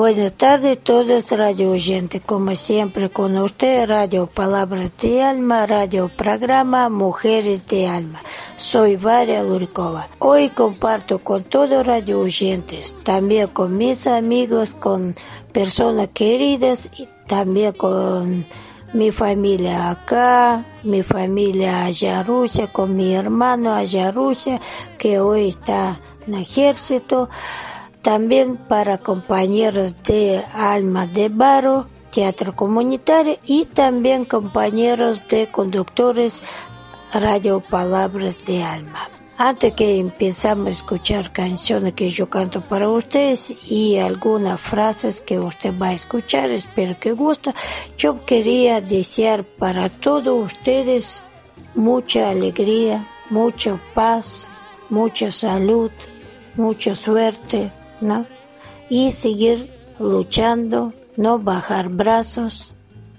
Buenas tardes todos radio oyentes, como siempre con usted Radio Palabras de Alma, Radio Programa Mujeres de Alma. Soy Varia Lurikova. Hoy comparto con todos radio oyentes, también con mis amigos, con personas queridas y también con mi familia acá, mi familia allá Rusia, con mi hermano allá Rusia, que hoy está en ejército también para compañeros de Alma de Barro, Teatro Comunitario y también compañeros de conductores Radio Palabras de Alma. Antes que empezamos a escuchar canciones que yo canto para ustedes y algunas frases que usted va a escuchar, espero que guste, yo quería desear para todos ustedes mucha alegría, mucha paz, mucha salud, mucha suerte, ¿no? Y seguir luchando, no bajar brazos,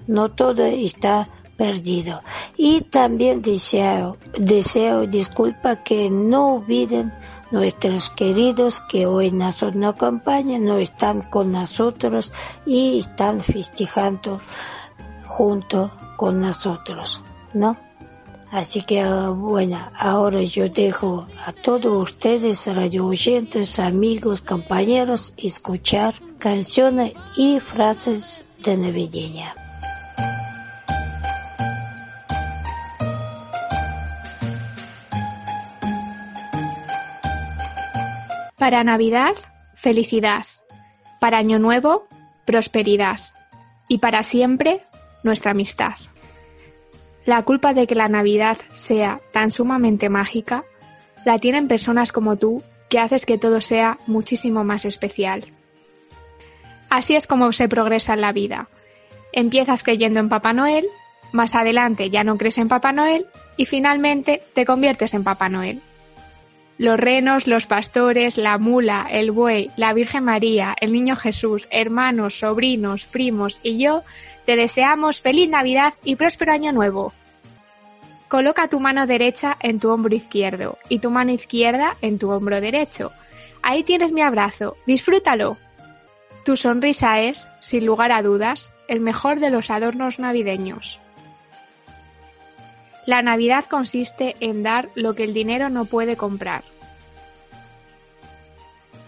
no todo está perdido. Y también deseo, deseo disculpa que no olviden nuestros queridos que hoy nos acompañan, no están con nosotros y están festejando junto con nosotros, ¿no? Así que bueno, ahora yo dejo a todos ustedes, radio oyentes, amigos, compañeros, escuchar canciones y frases de navideña. Para Navidad, felicidad. Para Año Nuevo, prosperidad. Y para siempre, nuestra amistad. La culpa de que la Navidad sea tan sumamente mágica la tienen personas como tú que haces que todo sea muchísimo más especial. Así es como se progresa en la vida. Empiezas creyendo en Papá Noel, más adelante ya no crees en Papá Noel y finalmente te conviertes en Papá Noel. Los renos, los pastores, la mula, el buey, la Virgen María, el Niño Jesús, hermanos, sobrinos, primos y yo te deseamos feliz Navidad y próspero año nuevo. Coloca tu mano derecha en tu hombro izquierdo y tu mano izquierda en tu hombro derecho. Ahí tienes mi abrazo, disfrútalo. Tu sonrisa es, sin lugar a dudas, el mejor de los adornos navideños. La Navidad consiste en dar lo que el dinero no puede comprar.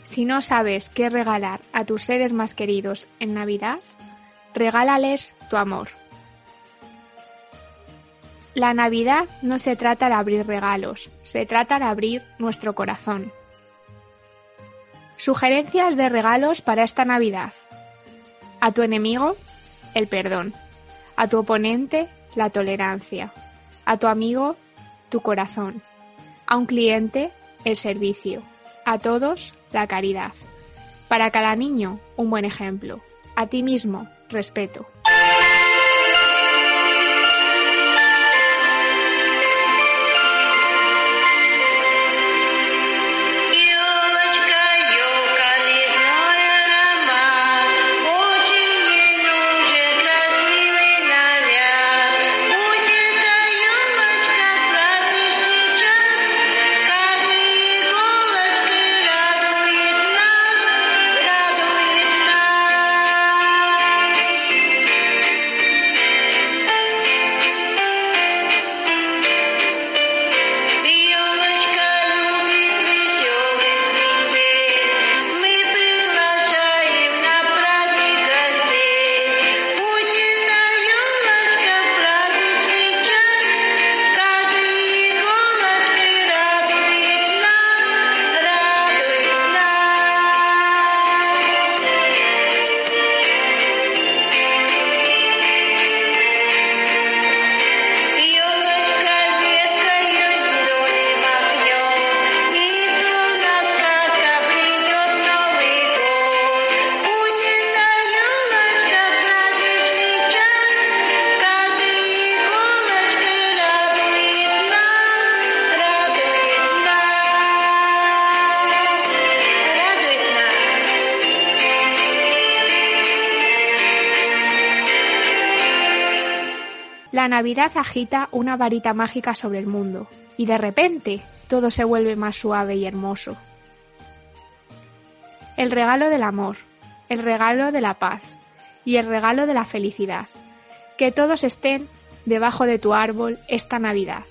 Si no sabes qué regalar a tus seres más queridos en Navidad, regálales tu amor. La Navidad no se trata de abrir regalos, se trata de abrir nuestro corazón. Sugerencias de regalos para esta Navidad. A tu enemigo, el perdón. A tu oponente, la tolerancia. A tu amigo, tu corazón. A un cliente, el servicio. A todos, la caridad. Para cada niño, un buen ejemplo. A ti mismo, respeto. La Navidad agita una varita mágica sobre el mundo y de repente todo se vuelve más suave y hermoso. El regalo del amor, el regalo de la paz y el regalo de la felicidad. Que todos estén debajo de tu árbol esta Navidad.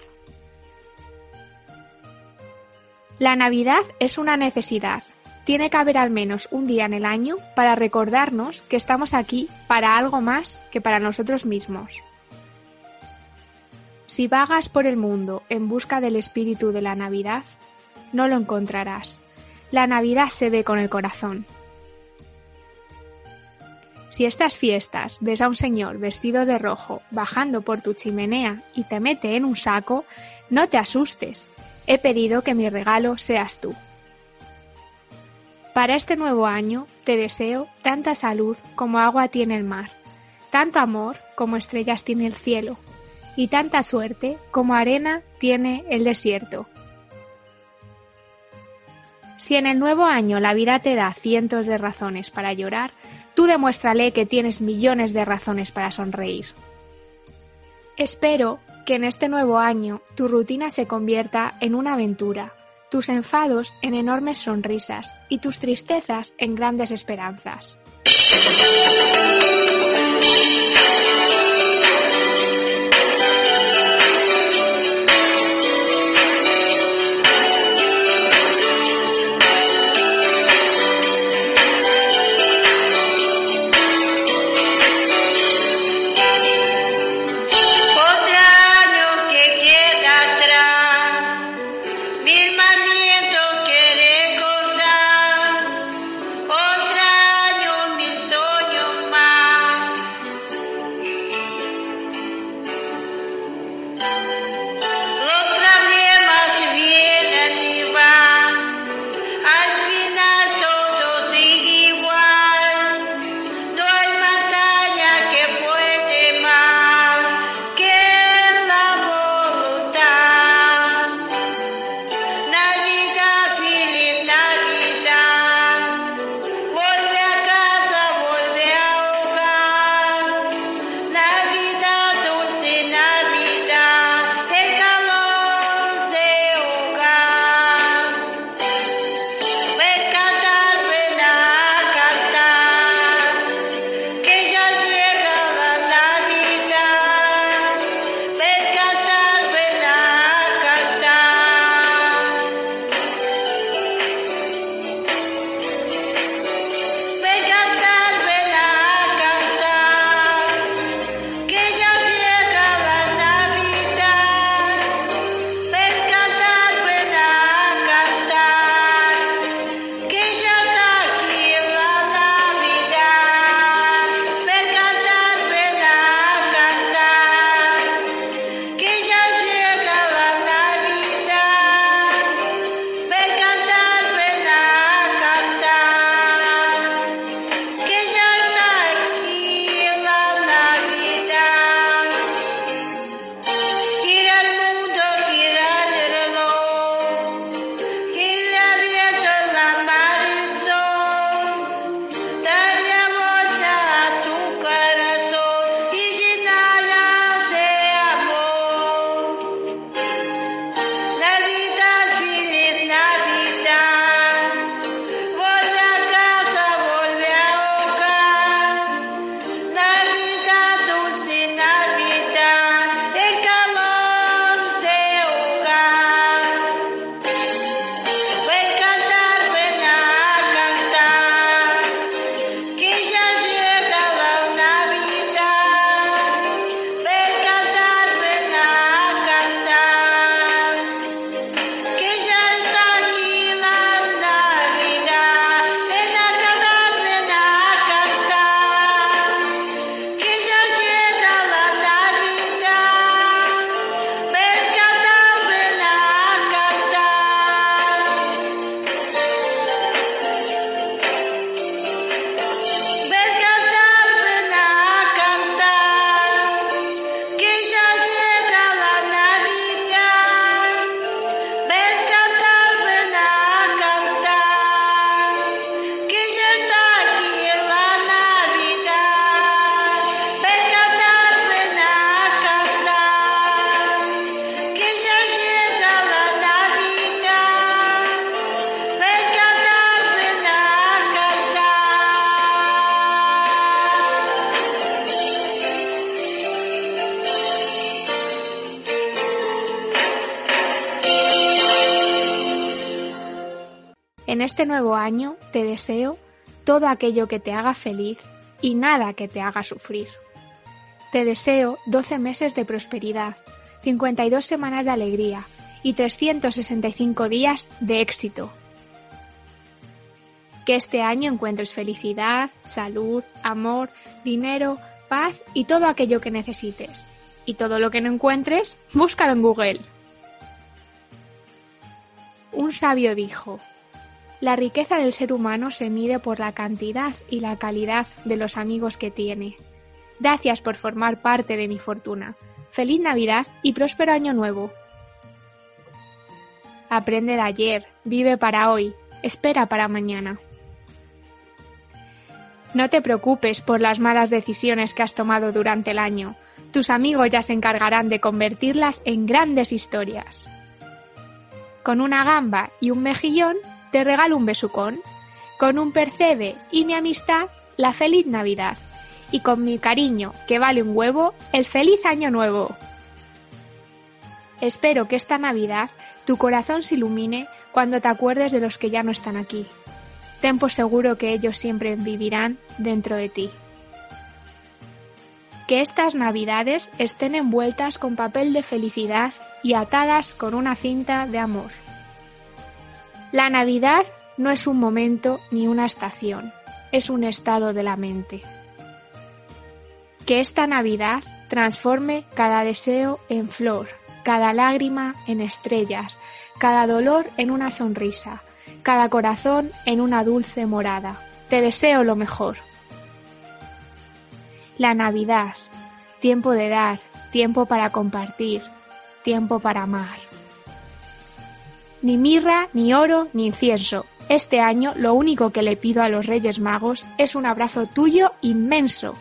La Navidad es una necesidad. Tiene que haber al menos un día en el año para recordarnos que estamos aquí para algo más que para nosotros mismos. Si vagas por el mundo en busca del espíritu de la Navidad, no lo encontrarás. La Navidad se ve con el corazón. Si estas fiestas ves a un señor vestido de rojo bajando por tu chimenea y te mete en un saco, no te asustes. He pedido que mi regalo seas tú. Para este nuevo año te deseo tanta salud como agua tiene el mar, tanto amor como estrellas tiene el cielo, y tanta suerte como arena tiene el desierto. Si en el nuevo año la vida te da cientos de razones para llorar, tú demuéstrale que tienes millones de razones para sonreír. Espero que en este nuevo año tu rutina se convierta en una aventura, tus enfados en enormes sonrisas y tus tristezas en grandes esperanzas. Este nuevo año te deseo todo aquello que te haga feliz y nada que te haga sufrir. Te deseo 12 meses de prosperidad, 52 semanas de alegría y 365 días de éxito. Que este año encuentres felicidad, salud, amor, dinero, paz y todo aquello que necesites. Y todo lo que no encuentres, búscalo en Google. Un sabio dijo, la riqueza del ser humano se mide por la cantidad y la calidad de los amigos que tiene. Gracias por formar parte de mi fortuna. Feliz Navidad y próspero Año Nuevo. Aprende de ayer, vive para hoy, espera para mañana. No te preocupes por las malas decisiones que has tomado durante el año. Tus amigos ya se encargarán de convertirlas en grandes historias. Con una gamba y un mejillón te regalo un besucón. Con un percebe y mi amistad, la feliz Navidad. Y con mi cariño, que vale un huevo, el feliz año nuevo. Espero que esta Navidad tu corazón se ilumine cuando te acuerdes de los que ya no están aquí. Ten por seguro que ellos siempre vivirán dentro de ti. Que estas Navidades estén envueltas con papel de felicidad y atadas con una cinta de amor. La Navidad no es un momento ni una estación, es un estado de la mente. Que esta Navidad transforme cada deseo en flor, cada lágrima en estrellas, cada dolor en una sonrisa, cada corazón en una dulce morada. Te deseo lo mejor. La Navidad, tiempo de dar, tiempo para compartir, tiempo para amar ni mirra, ni oro, ni incienso. Este año lo único que le pido a los Reyes Magos es un abrazo tuyo inmenso.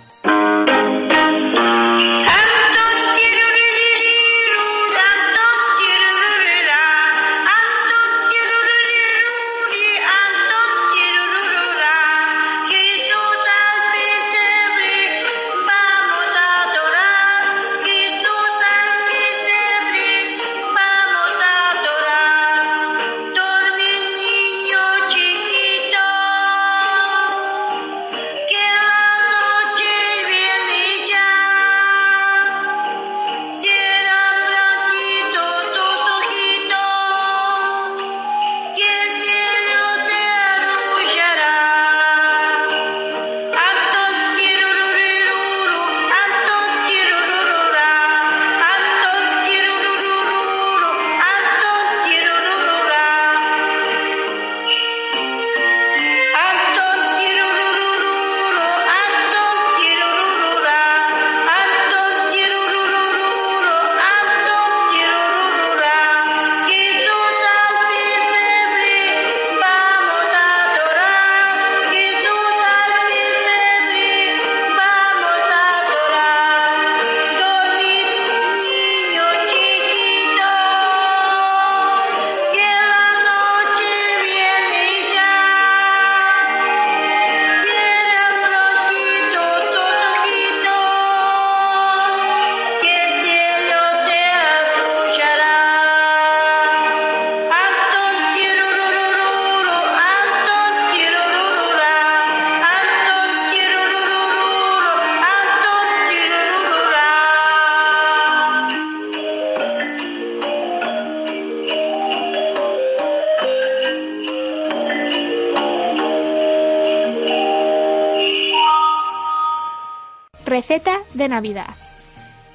Receta de Navidad.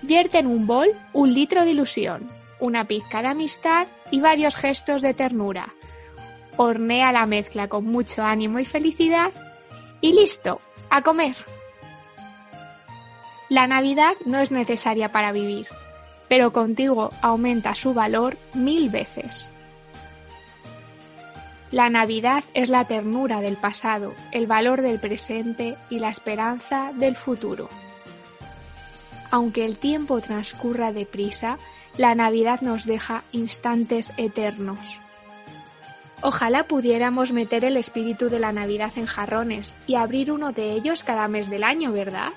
Vierte en un bol un litro de ilusión, una pizca de amistad y varios gestos de ternura. Hornea la mezcla con mucho ánimo y felicidad y listo, a comer. La Navidad no es necesaria para vivir, pero contigo aumenta su valor mil veces. La Navidad es la ternura del pasado, el valor del presente y la esperanza del futuro. Aunque el tiempo transcurra deprisa, la Navidad nos deja instantes eternos. Ojalá pudiéramos meter el espíritu de la Navidad en jarrones y abrir uno de ellos cada mes del año, ¿verdad?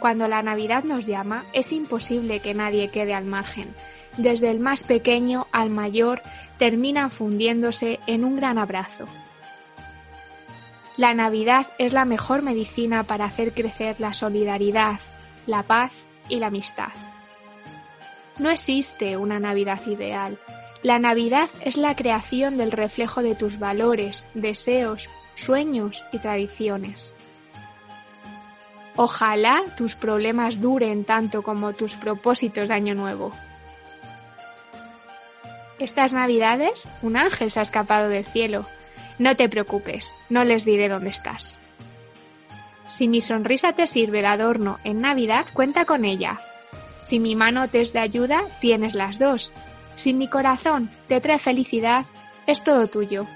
Cuando la Navidad nos llama, es imposible que nadie quede al margen. Desde el más pequeño al mayor, terminan fundiéndose en un gran abrazo. La Navidad es la mejor medicina para hacer crecer la solidaridad, la paz y la amistad. No existe una Navidad ideal. La Navidad es la creación del reflejo de tus valores, deseos, sueños y tradiciones. Ojalá tus problemas duren tanto como tus propósitos de Año Nuevo. Estas Navidades un ángel se ha escapado del cielo. No te preocupes, no les diré dónde estás. Si mi sonrisa te sirve de adorno en Navidad, cuenta con ella. Si mi mano te es de ayuda, tienes las dos. Si mi corazón te trae felicidad, es todo tuyo.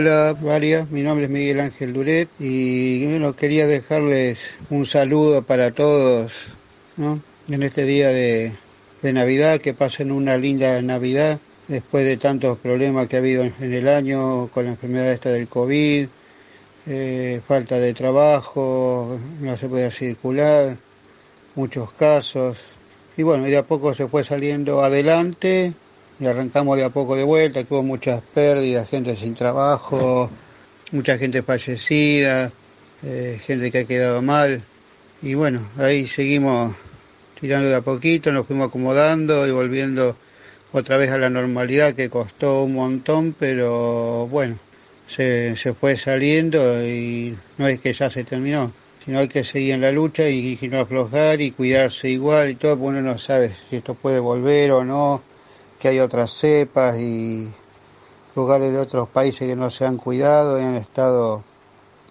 Hola María, mi nombre es Miguel Ángel Duret y bueno, quería dejarles un saludo para todos en este día de, Navidad, que pasen una linda Navidad después de tantos problemas que ha habido en el año con la enfermedad esta del COVID, eh, falta de trabajo, no se puede circular, muchos casos. Y bueno, de a poco se fue saliendo adelante y arrancamos de a poco de vuelta, que hubo muchas pérdidas, gente sin trabajo, mucha gente fallecida, eh, gente que ha quedado mal. Y bueno, ahí seguimos tirando de a poquito, nos fuimos acomodando y volviendo otra vez a la normalidad que costó un montón, pero bueno, se, se fue saliendo y no es que ya se terminó, sino hay que seguir en la lucha y, no aflojar y cuidarse igual y todo, porque uno no sabe si esto puede volver o no que hay otras cepas y lugares de otros países que no se han cuidado y han estado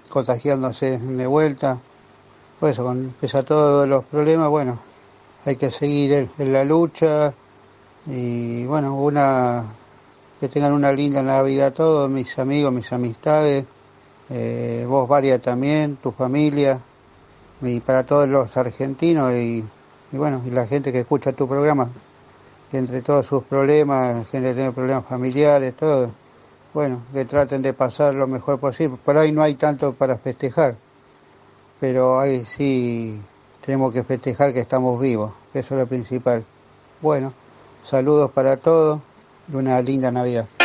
contagiándose de vuelta. Pues eso, con, pese a todos los problemas, bueno, hay que seguir en, la lucha y bueno, una que tengan una linda Navidad todos, mis amigos, mis amistades, eh, vos Varia también, tu familia, y para todos los argentinos y, bueno, y la gente que escucha tu programa, que entre todos sus problemas, gente que tiene problemas familiares, todo, bueno, que traten de pasar lo mejor posible. Por ahí no hay tanto para festejar, pero ahí sí tenemos que festejar que estamos vivos, que eso es lo principal. Bueno, saludos para todos y una linda Navidad.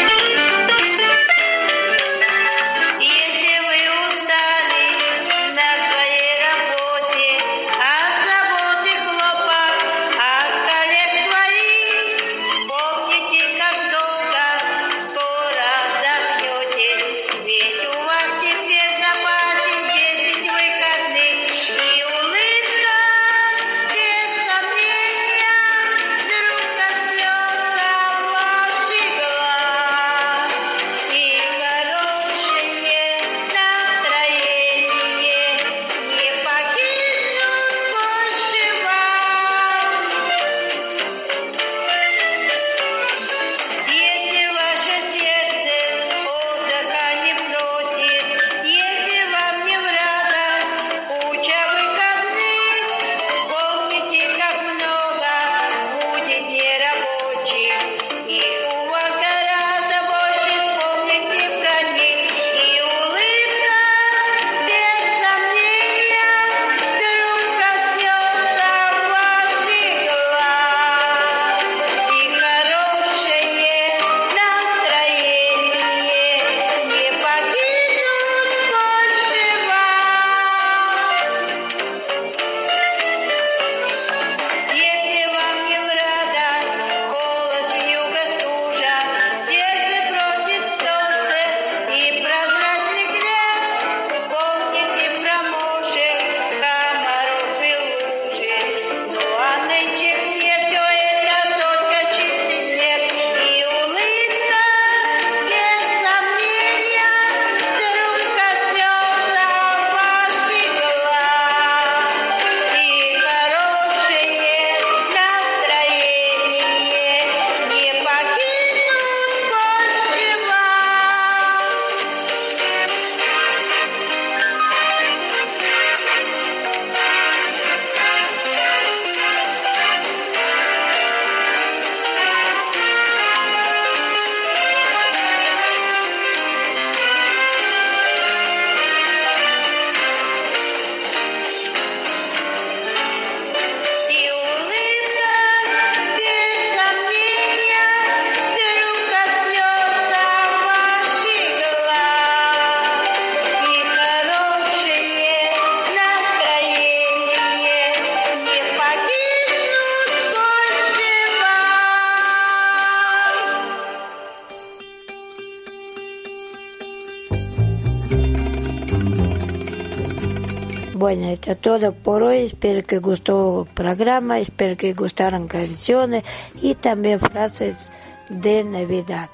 Bueno, todo por hoy. Espero que gustó el programa, espero que gustaran canciones y también frases de Navidad.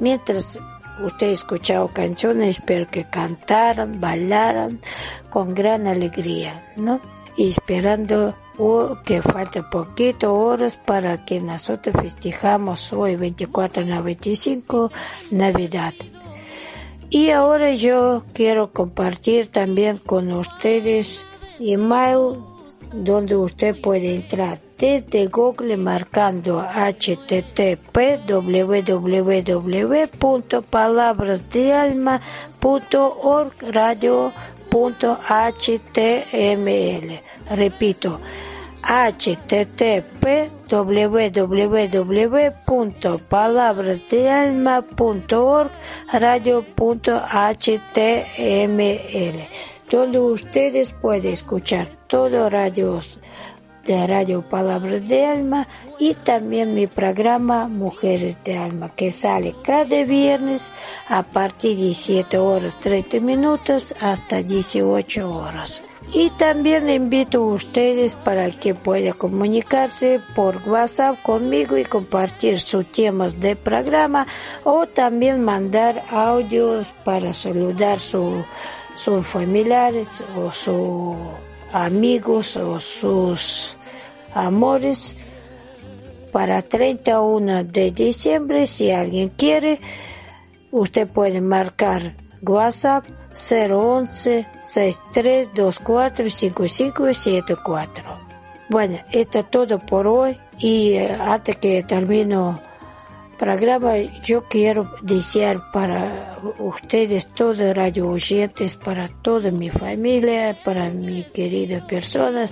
Mientras usted escuchaba canciones, espero que cantaran, bailaran con gran alegría, ¿no? Esperando que falta poquito horas para que nosotros festejamos hoy 24 95 Navidad. Y ahora yo quiero compartir también con ustedes email donde usted puede entrar desde Google marcando http www.palabrasdealma.org radio.html. Repito, http www.palabrasdealma.org radio.html donde ustedes pueden escuchar todos radios de Radio Palabras de Alma y también mi programa Mujeres de Alma que sale cada viernes a partir de 17 horas 30 minutos hasta 18 horas. Y también invito a ustedes para que puedan comunicarse por WhatsApp conmigo y compartir sus temas de programa o también mandar audios para saludar sus su familiares o sus amigos o sus amores para 31 de diciembre si alguien quiere usted puede marcar WhatsApp 011 6324 5574. Bueno, esto es todo por hoy y eh, antes que termino programa yo quiero desear para ustedes todos radio oyentes, para toda mi familia, para mis queridas personas,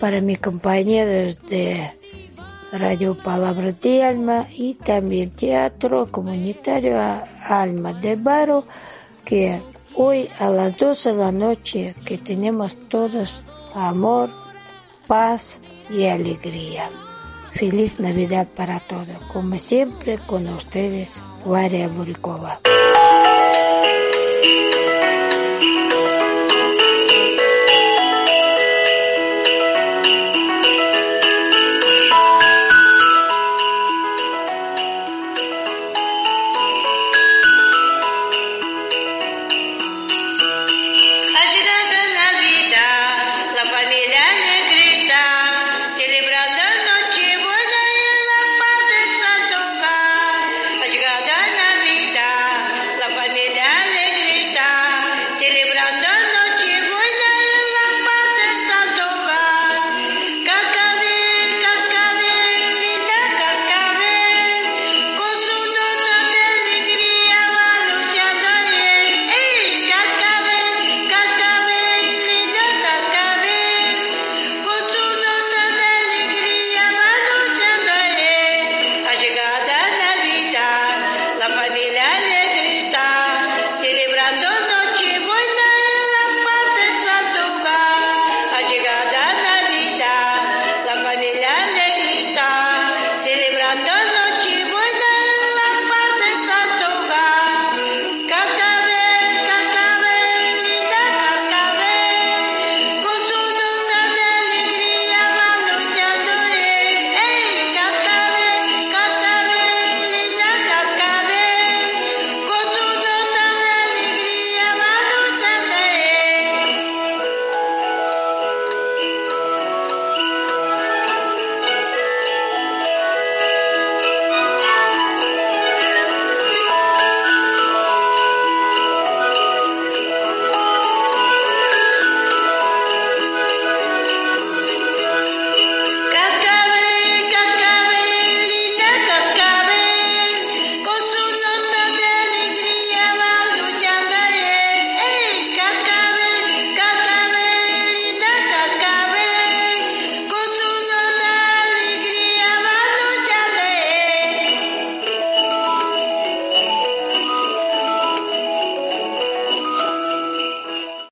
para mis compañeros de Radio Palabras de Alma y también Teatro Comunitario Alma de Baro que hoy a las 12 de la noche que tenemos todos amor, paz y alegría. Feliz Navidad para todos. Como siempre, con ustedes, Varia Burikova.